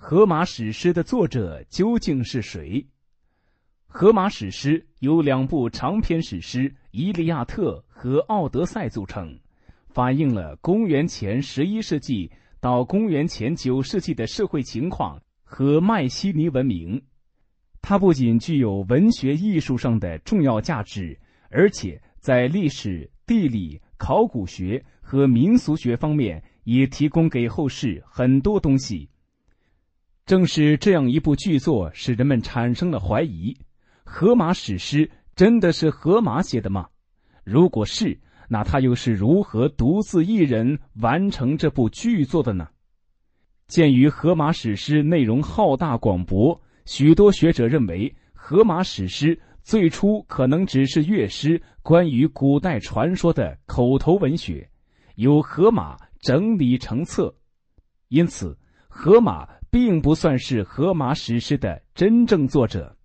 荷马史诗的作者究竟是谁？荷马史诗由两部长篇史诗《伊利亚特》和《奥德赛》组成，反映了公元前十一世纪到公元前九世纪的社会情况和迈锡尼文明。它不仅具有文学艺术上的重要价值，而且在历史、地理、考古学和民俗学方面也提供给后世很多东西。正是这样一部巨作，使人们产生了怀疑：荷马史诗真的是荷马写的吗？如果是，那他又是如何独自一人完成这部巨作的呢？鉴于荷马史诗内容浩大广博，许多学者认为，荷马史诗最初可能只是乐师关于古代传说的口头文学，由荷马整理成册，因此荷马。并不算是荷马史诗的真正作者，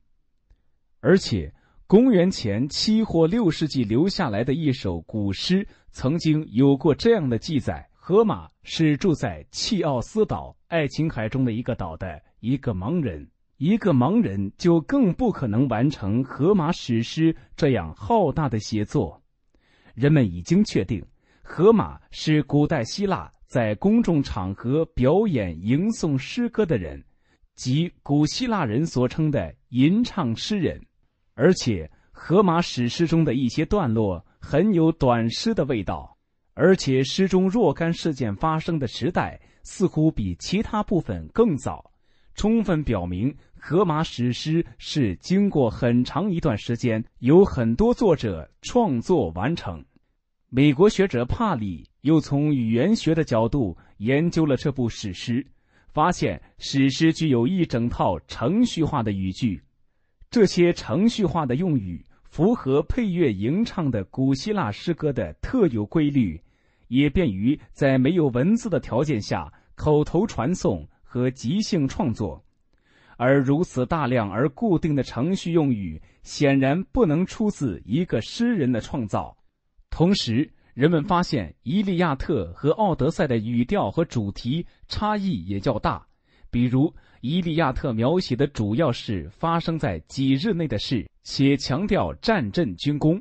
而且公元前七或六世纪留下来的一首古诗，曾经有过这样的记载：荷马是住在契奥斯岛爱琴海中的一个岛的一个盲人，一个盲人就更不可能完成荷马史诗这样浩大的写作。人们已经确定，荷马是古代希腊。在公众场合表演吟诵诗歌的人，即古希腊人所称的吟唱诗人，而且荷马史诗中的一些段落很有短诗的味道，而且诗中若干事件发生的时代似乎比其他部分更早，充分表明荷马史诗是经过很长一段时间由很多作者创作完成。美国学者帕里又从语言学的角度研究了这部史诗，发现史诗具有一整套程序化的语句，这些程序化的用语符合配乐吟唱的古希腊诗歌的特有规律，也便于在没有文字的条件下口头传送和即兴创作。而如此大量而固定的程序用语，显然不能出自一个诗人的创造。同时，人们发现《伊利亚特》和《奥德赛》的语调和主题差异也较大。比如，《伊利亚特》描写的主要是发生在几日内的事，且强调战阵军功；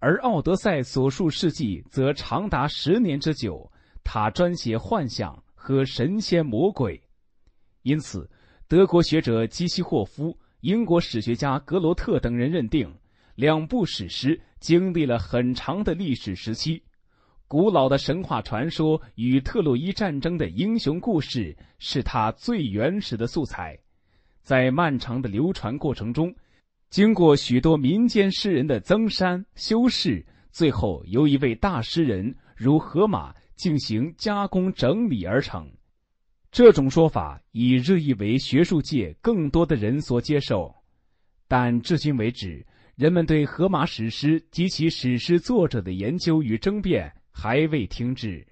而《奥德赛》所述事迹则长达十年之久，他专写幻想和神仙魔鬼。因此，德国学者基西霍夫、英国史学家格罗特等人认定。两部史诗经历了很长的历史时期，古老的神话传说与特洛伊战争的英雄故事是它最原始的素材。在漫长的流传过程中，经过许多民间诗人的增删修饰，最后由一位大诗人如荷马进行加工整理而成。这种说法已日益为学术界更多的人所接受，但至今为止。人们对荷马史诗及其史诗作者的研究与争辩还未停止。